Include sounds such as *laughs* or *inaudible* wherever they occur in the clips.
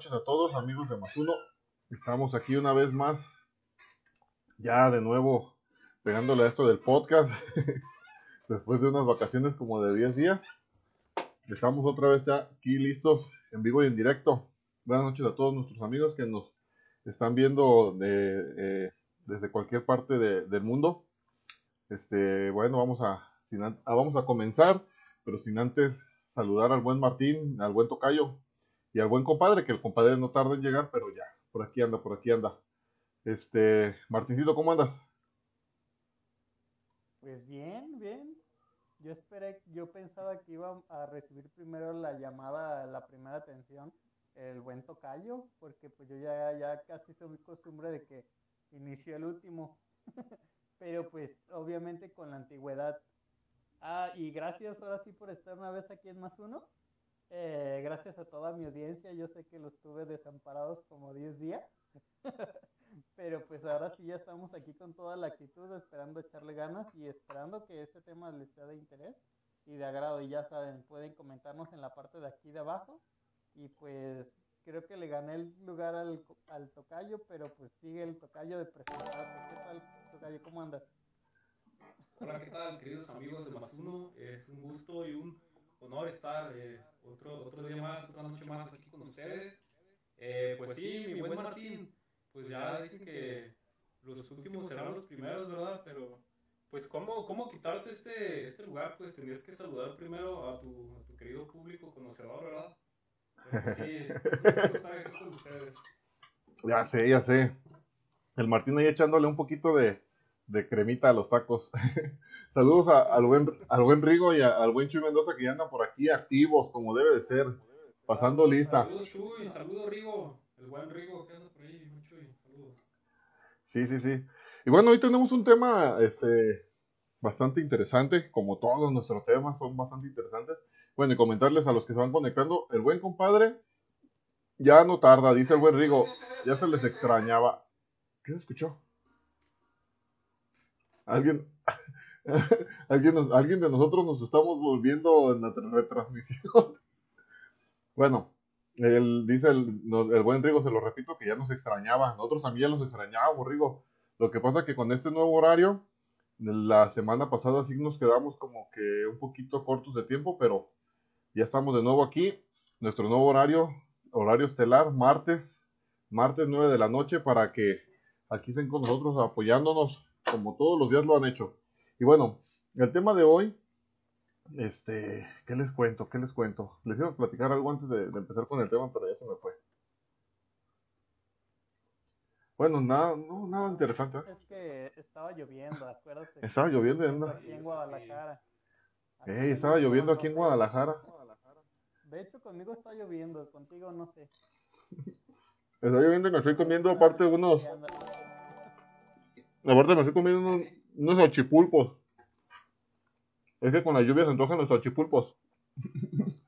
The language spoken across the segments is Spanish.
noches a todos, amigos de Masuno. Estamos aquí una vez más, ya de nuevo pegándole a esto del podcast, *laughs* después de unas vacaciones como de 10 días. Estamos otra vez ya aquí listos, en vivo y en directo. Buenas noches a todos nuestros amigos que nos están viendo eh, desde cualquier parte de- del mundo. Este, bueno, vamos a, ah, vamos a comenzar, pero sin antes saludar al buen Martín, al buen Tocayo y al buen compadre, que el compadre no tarda en llegar, pero ya, por aquí anda, por aquí anda. Este, Martincito, ¿cómo andas? Pues bien, bien. Yo esperé, yo pensaba que iba a recibir primero la llamada, la primera atención, el buen tocayo, porque pues yo ya, ya casi soy costumbre de que inició el último. *laughs* Pero pues obviamente con la antigüedad. Ah, y gracias ahora sí por estar una vez aquí en Más Uno. Eh, gracias a toda mi audiencia. Yo sé que los tuve desamparados como 10 días. *laughs* Pero pues ahora sí ya estamos aquí con toda la actitud, esperando echarle ganas y esperando que este tema les sea de interés y de agrado. Y ya saben, pueden comentarnos en la parte de aquí de abajo. Y pues creo que le gané el lugar al, al tocayo, pero pues sigue el tocayo de presentarse. ¿Qué tal, tocayo? ¿Cómo andas? Hola, ¿qué tal, queridos amigos de Más Uno? Es un gusto y un honor estar eh, otro, otro día más, otra noche más aquí con ustedes. Eh, pues sí, mi buen Martín, pues ya dicen que los últimos serán los primeros, ¿verdad? Pero, pues, ¿cómo, cómo quitarte este, este lugar? Pues tenías que saludar primero a tu, a tu querido público conocedor, ¿verdad? Pero, pues, sí, estar aquí con ustedes. Ya sé, ya sé. El Martín ahí echándole un poquito de, de cremita a los tacos. *laughs* Saludos a- al, buen, al buen Rigo y a- al buen Chuy Mendoza que ya andan por aquí activos, como debe de ser, pasando lista. Saludos, Chuy, saludos, Rigo, el buen Rigo que anda por ahí, Chuy, saludos. Sí, sí, sí. Y bueno, hoy tenemos un tema este, bastante interesante, como todos nuestros temas son bastante interesantes. Bueno, y comentarles a los que se van conectando, el buen compadre ya no tarda, dice el buen Rigo, ya se les extrañaba. ¿Qué se escuchó? Alguien, *laughs* alguien, de nosotros nos estamos volviendo en la tra- retransmisión. *laughs* bueno, el, dice el, buen Rigo, se lo repito, que ya nos extrañaba. Nosotros también los extrañábamos, Rigo. Lo que pasa que con este nuevo horario, la semana pasada sí nos quedamos como que un poquito cortos de tiempo, pero ya estamos de nuevo aquí. Nuestro nuevo horario, horario estelar, martes, martes 9 de la noche, para que aquí estén con nosotros apoyándonos como todos los días lo han hecho. Y bueno, el tema de hoy, este, ¿qué les cuento? ¿Qué les cuento? Les iba a platicar algo antes de, de empezar con el tema, pero ya se me fue. Bueno, nada, no, nada interesante. ¿eh? Es que estaba lloviendo, acuérdate. Estaba lloviendo en una- Aquí en Guadalajara. Aquí Ey, estaba lloviendo aquí en no. Guadalajara. De hecho, conmigo está lloviendo, contigo no sé. Está lloviendo y me estoy comiendo aparte unos, aparte me estoy comiendo unos, unos salchipulpos. Es que con la lluvia se antojan los salchipulpos. *laughs*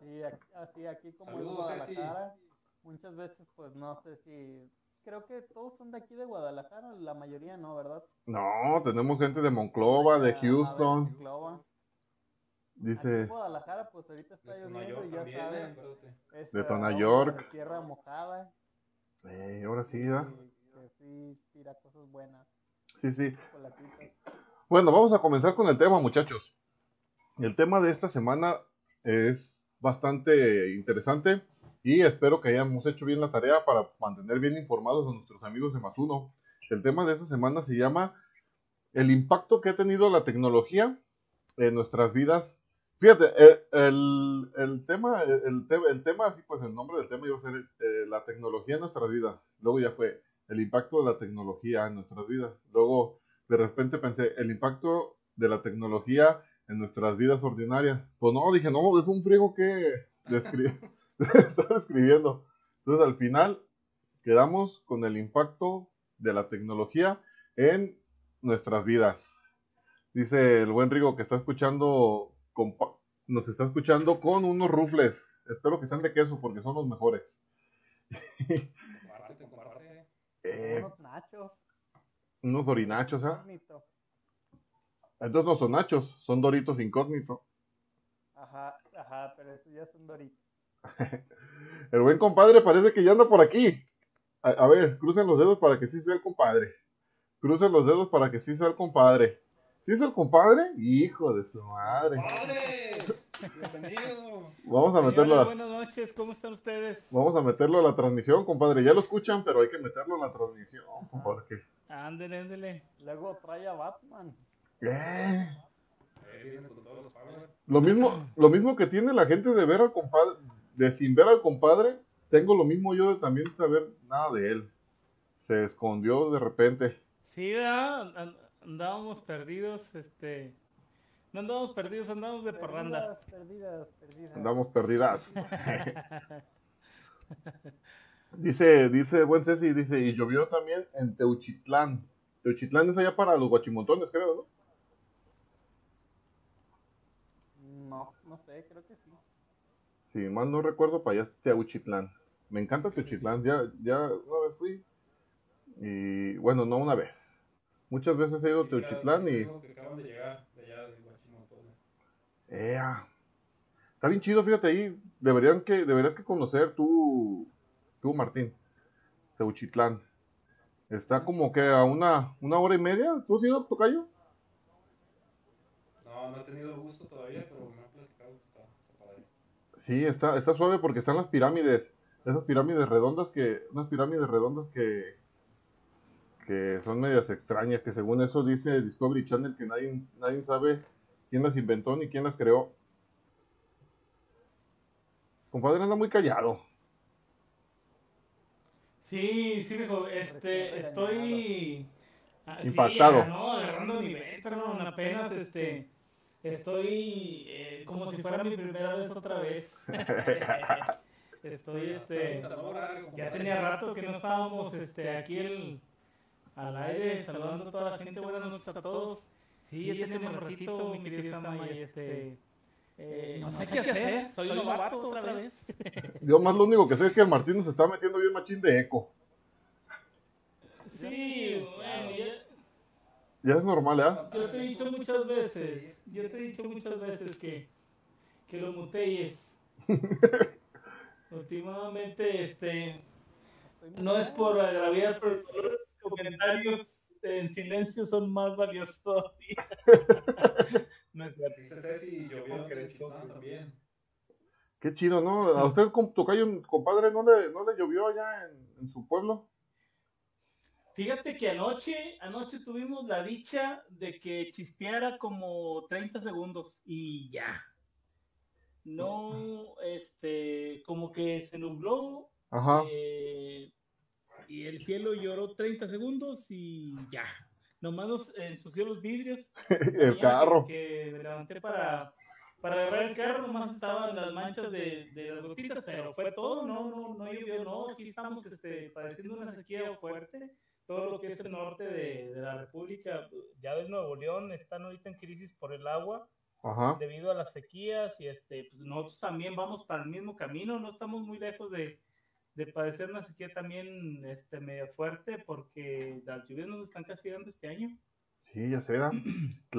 Sí, aquí, así aquí como en Saludos, Ceci. Guadalajara, muchas veces pues no sé si... Creo que todos son de aquí de Guadalajara, la mayoría no, ¿verdad? No, tenemos gente de Monclova, de Ah, ver, Houston. Monclova. Aquí Dice, en Guadalajara pues ahorita está De lloviendo Tonayor y ya también, eh, saben. acuérdate. De aroma Tonayork. de tierra mojada. Eh, ahora sí, que sí tira cosas buenas, Sí, sí. Bueno, vamos a comenzar con el tema, muchachos. El tema de esta semana es bastante interesante y espero que hayamos hecho bien la tarea para mantener bien informados a nuestros amigos de Más Uno. El tema de esta semana se llama el impacto que ha tenido la tecnología en nuestras vidas. Fíjate, eh, el, el tema, el, te- el tema, así pues el nombre del tema iba a ser eh, la tecnología en nuestras vidas. Luego ya fue el impacto de la tecnología en nuestras vidas. Luego de repente pensé, el impacto de la tecnología en nuestras vidas ordinarias. Pues no, dije, no, es un friego que descri- *laughs* estar escribiendo. Entonces al final quedamos con el impacto de la tecnología en nuestras vidas. Dice el buen Rigo que está escuchando, nos está escuchando con unos rufles. Espero que sean de queso porque son los mejores. Eh, Unos nachos. unos dorinachos, ¿ah? incógnito. Entonces no son nachos, son doritos incógnito. Ajá, ajá, pero eso ya son doritos. *laughs* El buen compadre parece que ya anda por aquí. A, a ver, crucen los dedos para que sí sea el compadre. Crucen los dedos para que sí sea el compadre. ¿Sí es el compadre? Hijo de su madre. ¡Padre! ¡Bienvenido! Vamos a meterlo a, Buenas noches, ¿cómo están ustedes? vamos a meterlo a la transmisión, compadre. Ya lo escuchan, pero hay que meterlo a la transmisión, porque Ándele, ándele. Luego trae a Batman. Eh, los Power. Lo mismo, lo mismo que tiene la gente de ver al compadre, de sin ver al compadre, tengo lo mismo yo de también saber nada de él. Se escondió de repente. Sí, ¿verdad? An- andábamos perdidos, este... No andábamos perdidos, andábamos de parranda. Perdidas, perdidas, perdidas. Andamos perdidas. *laughs* dice, dice buen Ceci, dice, y llovió también en Teuchitlán. Teuchitlán es allá para los guachimontones, creo, ¿no? No, no sé, creo que sí. Si mal no recuerdo, para allá es Teuchitlán. Me encanta Teuchitlán, ya, ya una vez fui. Y bueno, no una vez. Muchas veces he ido a Teuchitlán y... Que acaban de llegar de allá de Guachimoto. Ea. Está bien chido, fíjate ahí. Deberían que, deberías que conocer tú, tú Martín, Teuchitlán. Está como que a una, una hora y media. ¿Tú has ido, Tocayo? No, no he tenido gusto todavía, pero me han platicado que está, está padre. Sí, está, está suave porque están las pirámides. Esas pirámides redondas que, unas pirámides redondas que, que son medias extrañas, que según eso dice Discovery Channel que nadie, nadie sabe quién las inventó ni quién las creó. Compadre anda muy callado. Sí, sí, dijo, este, estoy... ah, sí, Impactado. no, agarrando nivel, perdón, apenas, este... Estoy eh, como si fuera mi primera vez otra vez. *laughs* Estoy, este... Ya tenía rato que no estábamos este, aquí el, al aire saludando a toda la gente. Buenas noches a todos. Sí, ya tenemos un ratito, mi querido Sama, y este... eh, no sé qué hacer, soy un novato otra vez. *laughs* Yo más lo único que sé es que el Martín nos está metiendo bien machín de eco. Sí, bueno, ya, Ya es normal, ¿eh? yo te he dicho muchas veces, yo te he dicho muchas veces que, que lo mutees. *laughs* Últimamente, este, no es por agraviar, pero comentarios en silencio son más valiosos todavía. *laughs* no es Ceci, llovió también. Qué chido, ¿no? ¿A usted, Tocayo, compadre, no le, no le llovió allá en, en su pueblo? Fíjate que anoche, anoche tuvimos la dicha de que chispeara como 30 segundos y ya. No, este, como que se nubló Ajá. eh, y el cielo lloró 30 segundos y ya. Nomás nos ensució los vidrios. *laughs* el carro. Que, que me levanté para, para agarrar el carro, nomás estaban las manchas de, de las gotitas, pero fue todo, no, no, no llovió, no. Aquí estamos este, padeciendo una sequía fuerte. Todo lo que es el norte de, de la República, ya ves, Nuevo León, están ahorita en crisis por el agua Ajá. debido a las sequías y este, pues nosotros también vamos para el mismo camino, no estamos muy lejos de, de padecer una sequía también este, medio fuerte porque las lluvias nos están castigando este año. Sí, ya será. *clears throat*